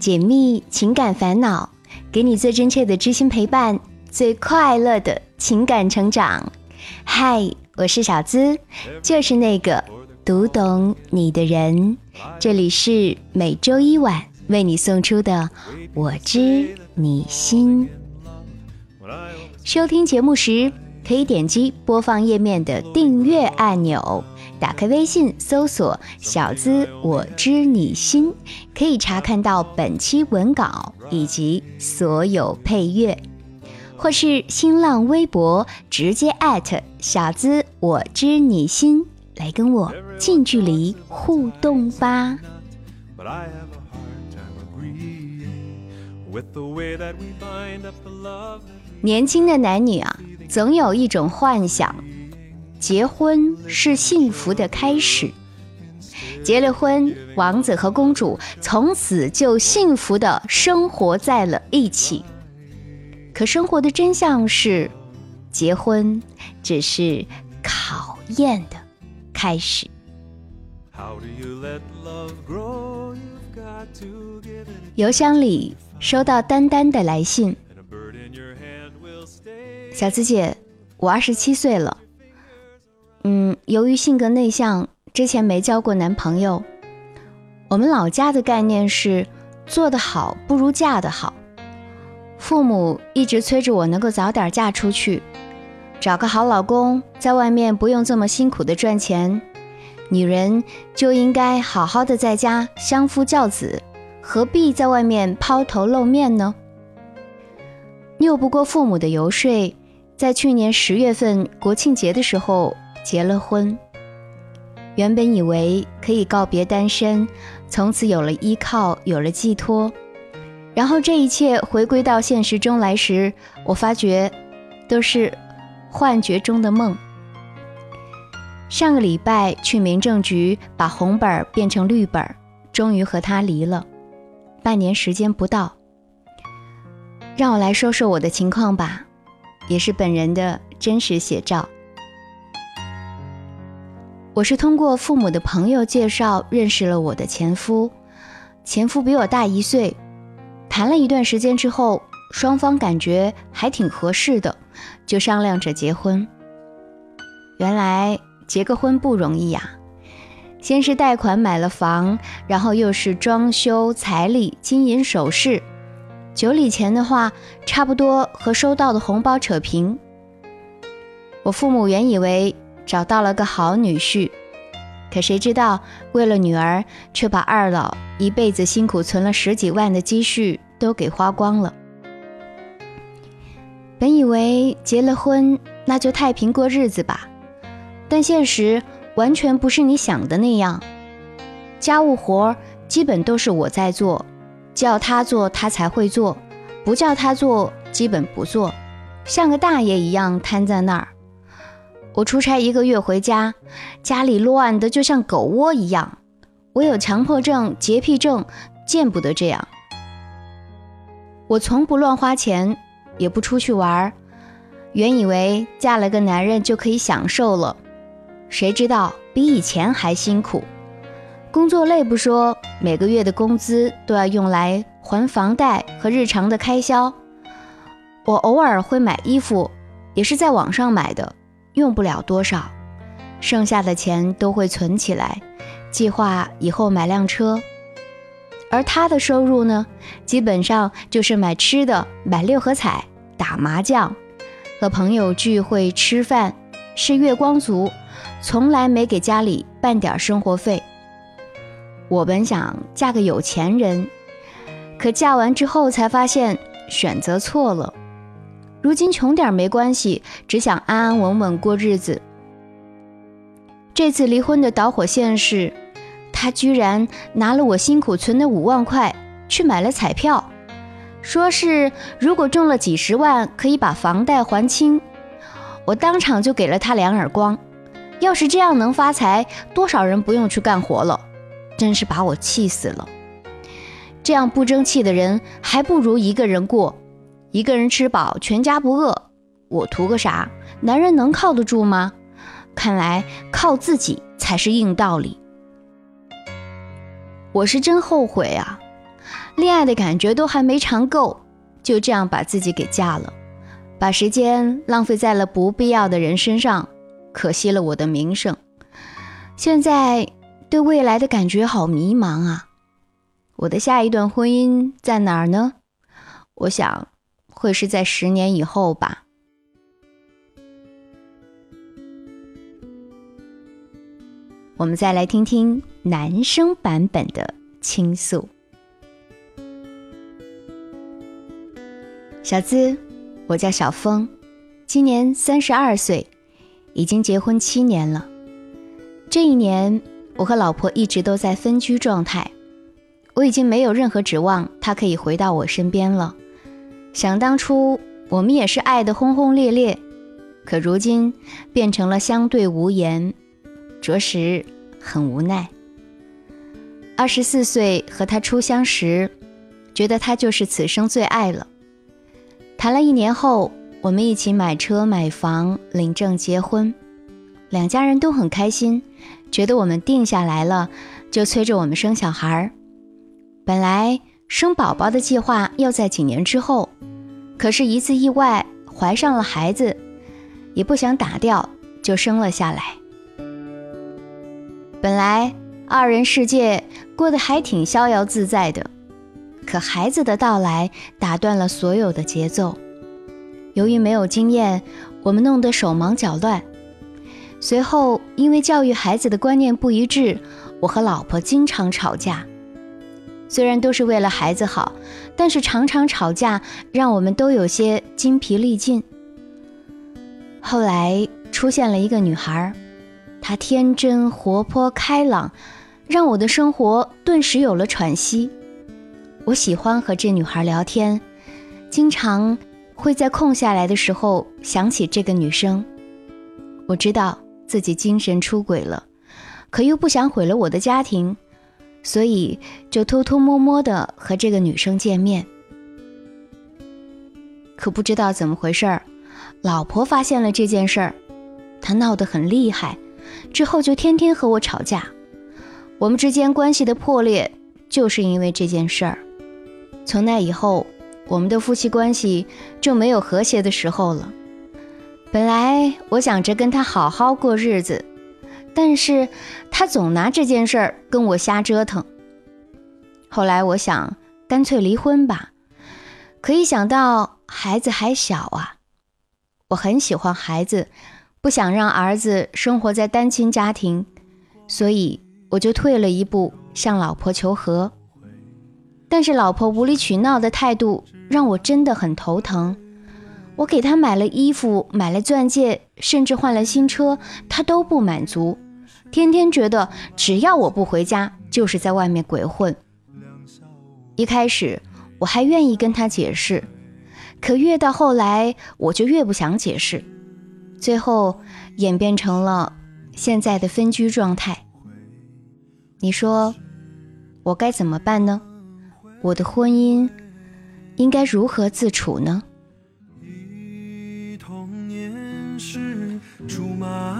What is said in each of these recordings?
解密情感烦恼，给你最真切的知心陪伴，最快乐的情感成长。嗨，我是小资，就是那个读懂你的人。这里是每周一晚为你送出的《我知你心》。收听节目时，可以点击播放页面的订阅按钮。打开微信，搜索“小资我知你心”，可以查看到本期文稿以及所有配乐，或是新浪微博直接艾特“小资我知你心”来跟我近距离互动吧。年轻的男女啊，总有一种幻想。结婚是幸福的开始，结了婚，王子和公主从此就幸福的生活在了一起。可生活的真相是，结婚只是考验的开始。邮箱里收到丹丹的来信，小紫姐，我二十七岁了。嗯，由于性格内向，之前没交过男朋友。我们老家的概念是，做得好不如嫁得好。父母一直催着我能够早点嫁出去，找个好老公，在外面不用这么辛苦的赚钱，女人就应该好好的在家相夫教子，何必在外面抛头露面呢？拗不过父母的游说，在去年十月份国庆节的时候。结了婚，原本以为可以告别单身，从此有了依靠，有了寄托。然后这一切回归到现实中来时，我发觉都是幻觉中的梦。上个礼拜去民政局把红本变成绿本，终于和他离了。半年时间不到，让我来说说我的情况吧，也是本人的真实写照。我是通过父母的朋友介绍认识了我的前夫，前夫比我大一岁，谈了一段时间之后，双方感觉还挺合适的，就商量着结婚。原来结个婚不容易呀，先是贷款买了房，然后又是装修、彩礼、金银首饰，酒礼钱的话，差不多和收到的红包扯平。我父母原以为。找到了个好女婿，可谁知道为了女儿，却把二老一辈子辛苦存了十几万的积蓄都给花光了。本以为结了婚那就太平过日子吧，但现实完全不是你想的那样。家务活基本都是我在做，叫他做他才会做，不叫他做基本不做，像个大爷一样瘫在那儿。我出差一个月回家，家里乱的就像狗窝一样。我有强迫症、洁癖症，见不得这样。我从不乱花钱，也不出去玩。原以为嫁了个男人就可以享受了，谁知道比以前还辛苦。工作累不说，每个月的工资都要用来还房贷和日常的开销。我偶尔会买衣服，也是在网上买的。用不了多少，剩下的钱都会存起来，计划以后买辆车。而他的收入呢，基本上就是买吃的、买六合彩、打麻将、和朋友聚会吃饭，是月光族，从来没给家里半点生活费。我本想嫁个有钱人，可嫁完之后才发现选择错了。如今穷点没关系，只想安安稳稳过日子。这次离婚的导火线是，他居然拿了我辛苦存的五万块去买了彩票，说是如果中了几十万可以把房贷还清。我当场就给了他两耳光，要是这样能发财，多少人不用去干活了，真是把我气死了。这样不争气的人，还不如一个人过。一个人吃饱，全家不饿，我图个啥？男人能靠得住吗？看来靠自己才是硬道理。我是真后悔啊！恋爱的感觉都还没尝够，就这样把自己给嫁了，把时间浪费在了不必要的人身上，可惜了我的名声。现在对未来的感觉好迷茫啊！我的下一段婚姻在哪儿呢？我想会是在十年以后吧。我们再来听听男生版本的倾诉。小资，我叫小峰，今年三十二岁，已经结婚七年了。这一年，我和老婆一直都在分居状态，我已经没有任何指望她可以回到我身边了。想当初，我们也是爱得轰轰烈烈，可如今变成了相对无言。着实很无奈。二十四岁和他初相识，觉得他就是此生最爱了。谈了一年后，我们一起买车买房，领证结婚，两家人都很开心，觉得我们定下来了，就催着我们生小孩儿。本来生宝宝的计划要在几年之后，可是一次意外怀上了孩子，也不想打掉，就生了下来。本来二人世界过得还挺逍遥自在的，可孩子的到来打断了所有的节奏。由于没有经验，我们弄得手忙脚乱。随后因为教育孩子的观念不一致，我和老婆经常吵架。虽然都是为了孩子好，但是常常吵架让我们都有些精疲力尽。后来出现了一个女孩。她天真活泼开朗，让我的生活顿时有了喘息。我喜欢和这女孩聊天，经常会在空下来的时候想起这个女生。我知道自己精神出轨了，可又不想毁了我的家庭，所以就偷偷摸摸的和这个女生见面。可不知道怎么回事儿，老婆发现了这件事儿，她闹得很厉害。之后就天天和我吵架，我们之间关系的破裂就是因为这件事儿。从那以后，我们的夫妻关系就没有和谐的时候了。本来我想着跟他好好过日子，但是他总拿这件事儿跟我瞎折腾。后来我想干脆离婚吧，可一想到孩子还小啊，我很喜欢孩子。不想让儿子生活在单亲家庭，所以我就退了一步，向老婆求和。但是老婆无理取闹的态度让我真的很头疼。我给他买了衣服，买了钻戒，甚至换了新车，他都不满足，天天觉得只要我不回家，就是在外面鬼混。一开始我还愿意跟他解释，可越到后来，我就越不想解释。最后演变成了现在的分居状态。你说我该怎么办呢？我的婚姻应该如何自处呢？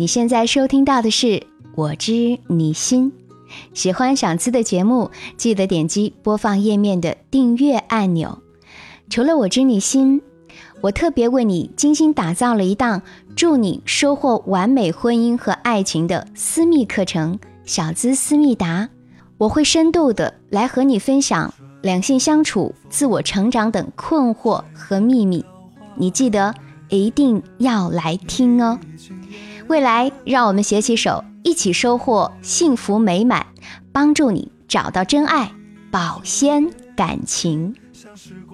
你现在收听到的是《我知你心》，喜欢小资的节目，记得点击播放页面的订阅按钮。除了《我知你心》，我特别为你精心打造了一档助你收获完美婚姻和爱情的私密课程《小资思密达》，我会深度的来和你分享两性相处、自我成长等困惑和秘密，你记得一定要来听哦。未来，让我们携起手，一起收获幸福美满，帮助你找到真爱，保鲜感情。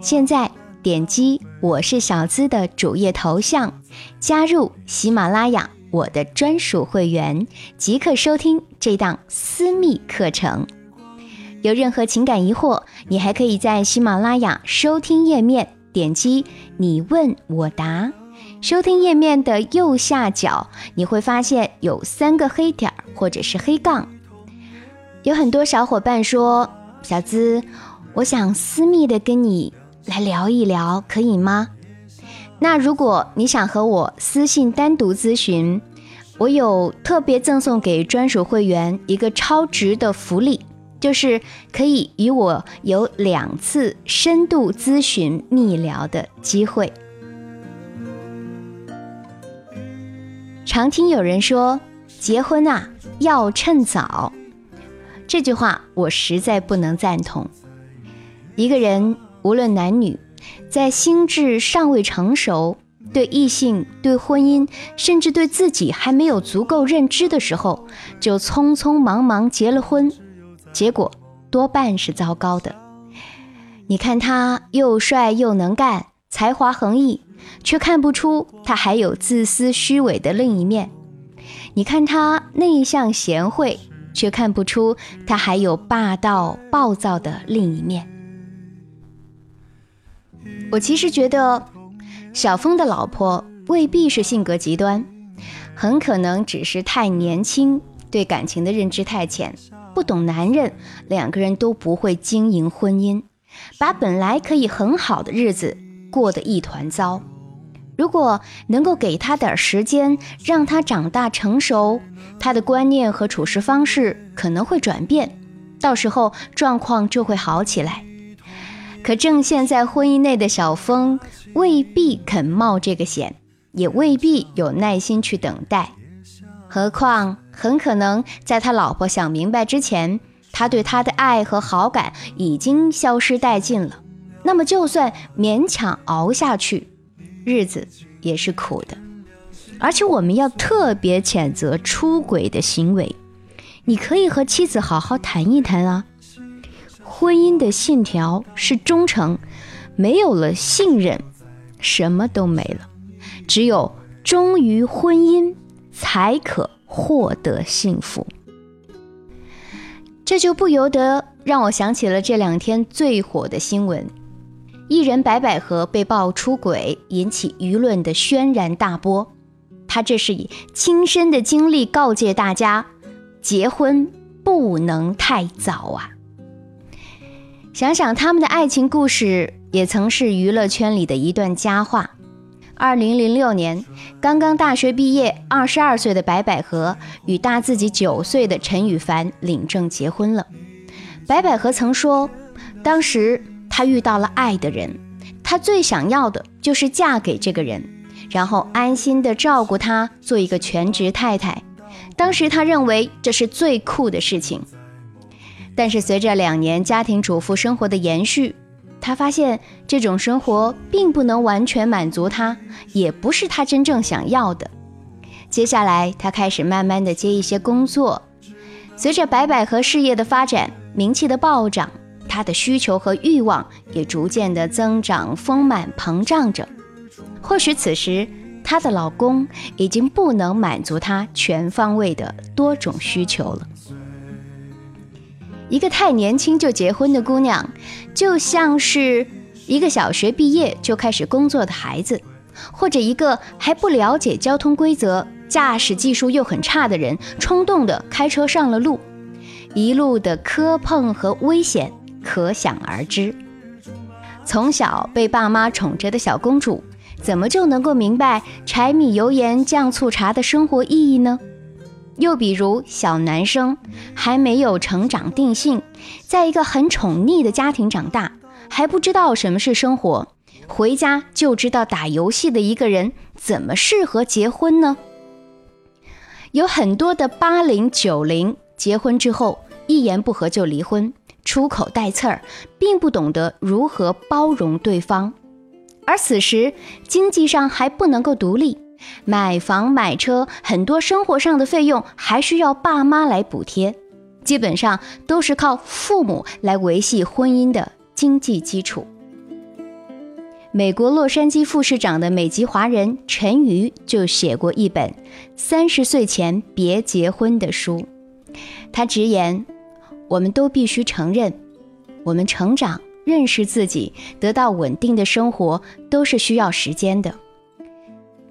现在点击“我是小资”的主页头像，加入喜马拉雅我的专属会员，即可收听这档私密课程。有任何情感疑惑，你还可以在喜马拉雅收听页面点击“你问我答”。收听页面的右下角，你会发现有三个黑点儿或者是黑杠。有很多小伙伴说：“小资，我想私密的跟你来聊一聊，可以吗？”那如果你想和我私信单独咨询，我有特别赠送给专属会员一个超值的福利，就是可以与我有两次深度咨询密聊的机会。常听有人说，结婚啊要趁早。这句话我实在不能赞同。一个人无论男女，在心智尚未成熟、对异性、对婚姻，甚至对自己还没有足够认知的时候，就匆匆忙忙结了婚，结果多半是糟糕的。你看他又帅又能干，才华横溢。却看不出他还有自私虚伪的另一面。你看他内向贤惠，却看不出他还有霸道暴躁的另一面。我其实觉得，小峰的老婆未必是性格极端，很可能只是太年轻，对感情的认知太浅，不懂男人，两个人都不会经营婚姻，把本来可以很好的日子过得一团糟。如果能够给他点时间，让他长大成熟，他的观念和处事方式可能会转变，到时候状况就会好起来。可正现在婚姻内的小峰未必肯冒这个险，也未必有耐心去等待。何况很可能在他老婆想明白之前，他对他的爱和好感已经消失殆尽了。那么就算勉强熬下去。日子也是苦的，而且我们要特别谴责出轨的行为。你可以和妻子好好谈一谈啊。婚姻的信条是忠诚，没有了信任，什么都没了。只有忠于婚姻，才可获得幸福。这就不由得让我想起了这两天最火的新闻。艺人白百合被曝出轨，引起舆论的轩然大波。他这是以亲身的经历告诫大家：结婚不能太早啊！想想他们的爱情故事，也曾是娱乐圈里的一段佳话。二零零六年，刚刚大学毕业、二十二岁的白百合与大自己九岁的陈羽凡领证结婚了。白百合曾说，当时。她遇到了爱的人，她最想要的就是嫁给这个人，然后安心的照顾他，做一个全职太太。当时她认为这是最酷的事情。但是随着两年家庭主妇生活的延续，她发现这种生活并不能完全满足她，也不是她真正想要的。接下来，她开始慢慢的接一些工作。随着白百合事业的发展，名气的暴涨。她的需求和欲望也逐渐的增长、丰满、膨胀着。或许此时，她的老公已经不能满足她全方位的多种需求了。一个太年轻就结婚的姑娘，就像是一个小学毕业就开始工作的孩子，或者一个还不了解交通规则、驾驶技术又很差的人，冲动的开车上了路，一路的磕碰和危险。可想而知，从小被爸妈宠着的小公主，怎么就能够明白柴米油盐酱醋茶的生活意义呢？又比如小男生还没有成长定性，在一个很宠溺的家庭长大，还不知道什么是生活，回家就知道打游戏的一个人，怎么适合结婚呢？有很多的八零九零结婚之后一言不合就离婚。出口带刺儿，并不懂得如何包容对方，而此时经济上还不能够独立，买房买车，很多生活上的费用还需要爸妈来补贴，基本上都是靠父母来维系婚姻的经济基础。美国洛杉矶副市长的美籍华人陈瑜就写过一本《三十岁前别结婚》的书。他直言：“我们都必须承认，我们成长、认识自己、得到稳定的生活，都是需要时间的。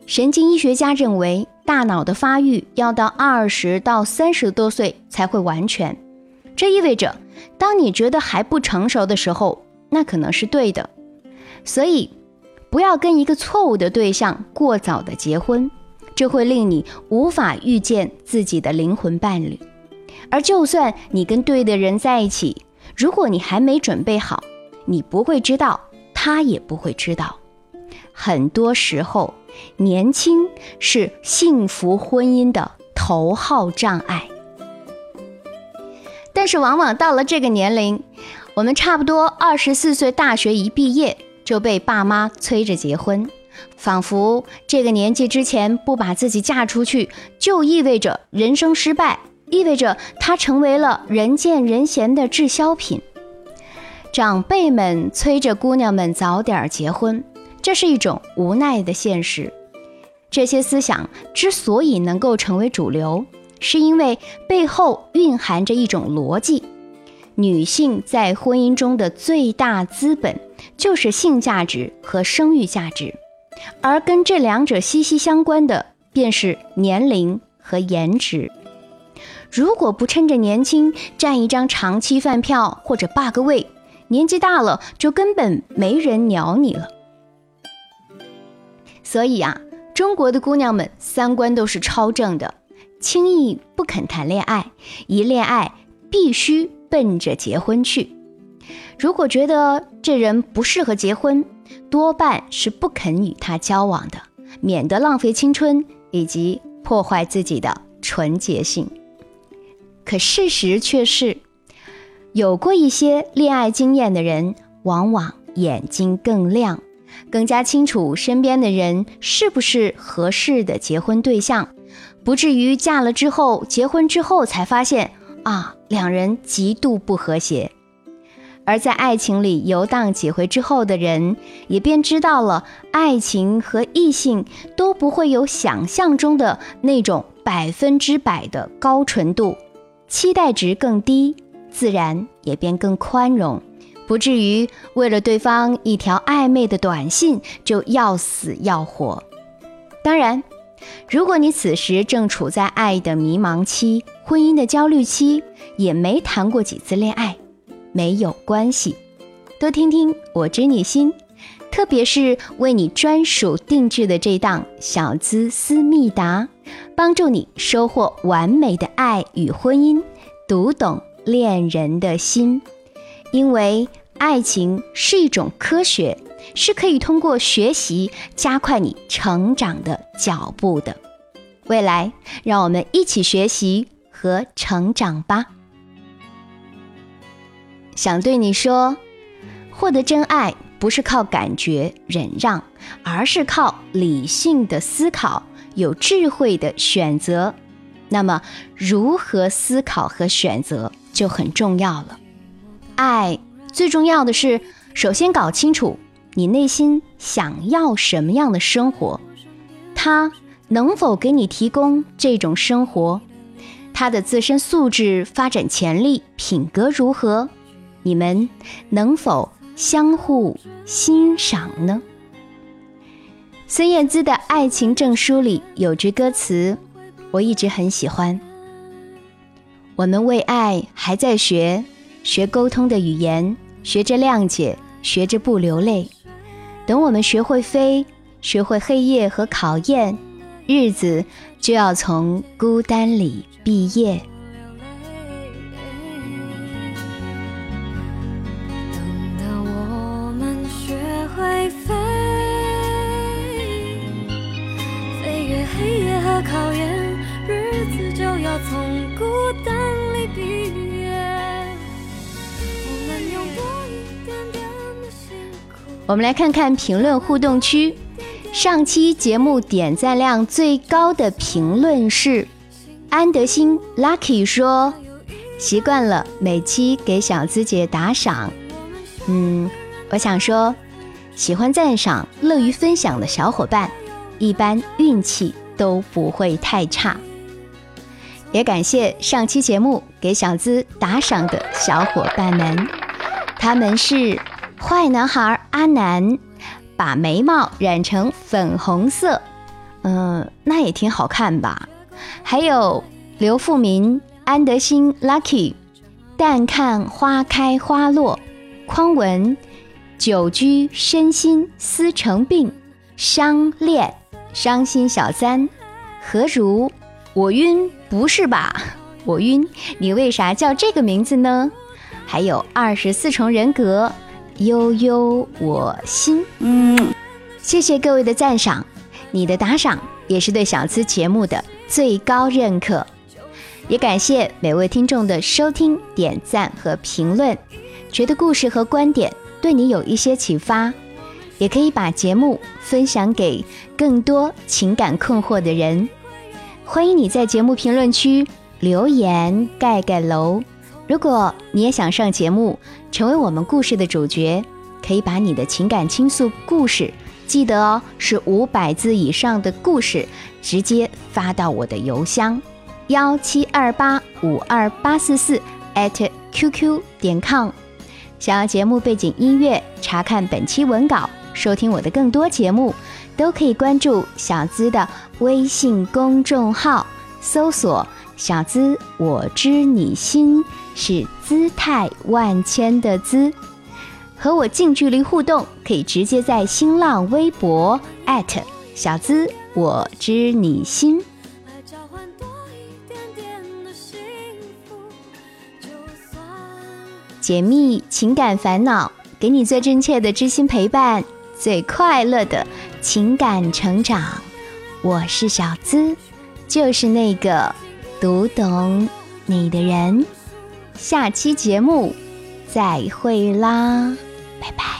神经医学家认为，大脑的发育要到二十到三十多岁才会完全。这意味着，当你觉得还不成熟的时候，那可能是对的。所以，不要跟一个错误的对象过早的结婚，这会令你无法遇见自己的灵魂伴侣。”而就算你跟对的人在一起，如果你还没准备好，你不会知道，他也不会知道。很多时候，年轻是幸福婚姻的头号障碍。但是，往往到了这个年龄，我们差不多二十四岁，大学一毕业就被爸妈催着结婚，仿佛这个年纪之前不把自己嫁出去，就意味着人生失败。意味着它成为了人见人嫌的滞销品。长辈们催着姑娘们早点结婚，这是一种无奈的现实。这些思想之所以能够成为主流，是因为背后蕴含着一种逻辑：女性在婚姻中的最大资本就是性价值和生育价值，而跟这两者息息相关的便是年龄和颜值。如果不趁着年轻占一张长期饭票或者霸个位，年纪大了就根本没人鸟你了。所以啊，中国的姑娘们三观都是超正的，轻易不肯谈恋爱，一恋爱必须奔着结婚去。如果觉得这人不适合结婚，多半是不肯与他交往的，免得浪费青春以及破坏自己的纯洁性。可事实却是，有过一些恋爱经验的人，往往眼睛更亮，更加清楚身边的人是不是合适的结婚对象，不至于嫁了之后，结婚之后才发现啊，两人极度不和谐。而在爱情里游荡几回之后的人，也便知道了，爱情和异性都不会有想象中的那种百分之百的高纯度。期待值更低，自然也便更宽容，不至于为了对方一条暧昧的短信就要死要活。当然，如果你此时正处在爱的迷茫期、婚姻的焦虑期，也没谈过几次恋爱，没有关系，多听听我知你心，特别是为你专属定制的这档小资思密达。帮助你收获完美的爱与婚姻，读懂恋人的心，因为爱情是一种科学，是可以通过学习加快你成长的脚步的。未来，让我们一起学习和成长吧。想对你说，获得真爱不是靠感觉忍让，而是靠理性的思考。有智慧的选择，那么如何思考和选择就很重要了。爱最重要的是，首先搞清楚你内心想要什么样的生活，他能否给你提供这种生活，他的自身素质、发展潜力、品格如何，你们能否相互欣赏呢？孙燕姿的《爱情证书》里有句歌词，我一直很喜欢。我们为爱还在学，学沟通的语言，学着谅解，学着不流泪。等我们学会飞，学会黑夜和考验，日子就要从孤单里毕业。我们来看看评论互动区，上期节目点赞量最高的评论是安德兴 Lucky 说，习惯了每期给小资姐打赏。嗯，我想说，喜欢赞赏、乐于分享的小伙伴，一般运气都不会太差。也感谢上期节目给小资打赏的小伙伴们，他们是坏男孩阿南，把眉毛染成粉红色，嗯，那也挺好看吧。还有刘富民、安德兴、Lucky，淡看花开花落，匡文。久居身心思成病，伤恋伤心小三何如？我晕不是吧？我晕，你为啥叫这个名字呢？还有二十四重人格，悠悠我心。嗯，谢谢各位的赞赏，你的打赏也是对小资节目的最高认可。也感谢每位听众的收听、点赞和评论，觉得故事和观点。对你有一些启发，也可以把节目分享给更多情感困惑的人。欢迎你在节目评论区留言盖盖楼。如果你也想上节目，成为我们故事的主角，可以把你的情感倾诉故事，记得哦，是五百字以上的故事，直接发到我的邮箱幺七二八五二八四四 at qq 点 com。想要节目背景音乐，查看本期文稿，收听我的更多节目，都可以关注小资的微信公众号，搜索“小资我知你心”，是姿态万千的姿。和我近距离互动，可以直接在新浪微博小资我知你心。解密情感烦恼，给你最真切的知心陪伴，最快乐的情感成长。我是小资，就是那个读懂你的人。下期节目再会啦，拜拜。